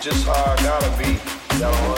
Just how I gotta be. Y'all don't understand? Yeah, good right now.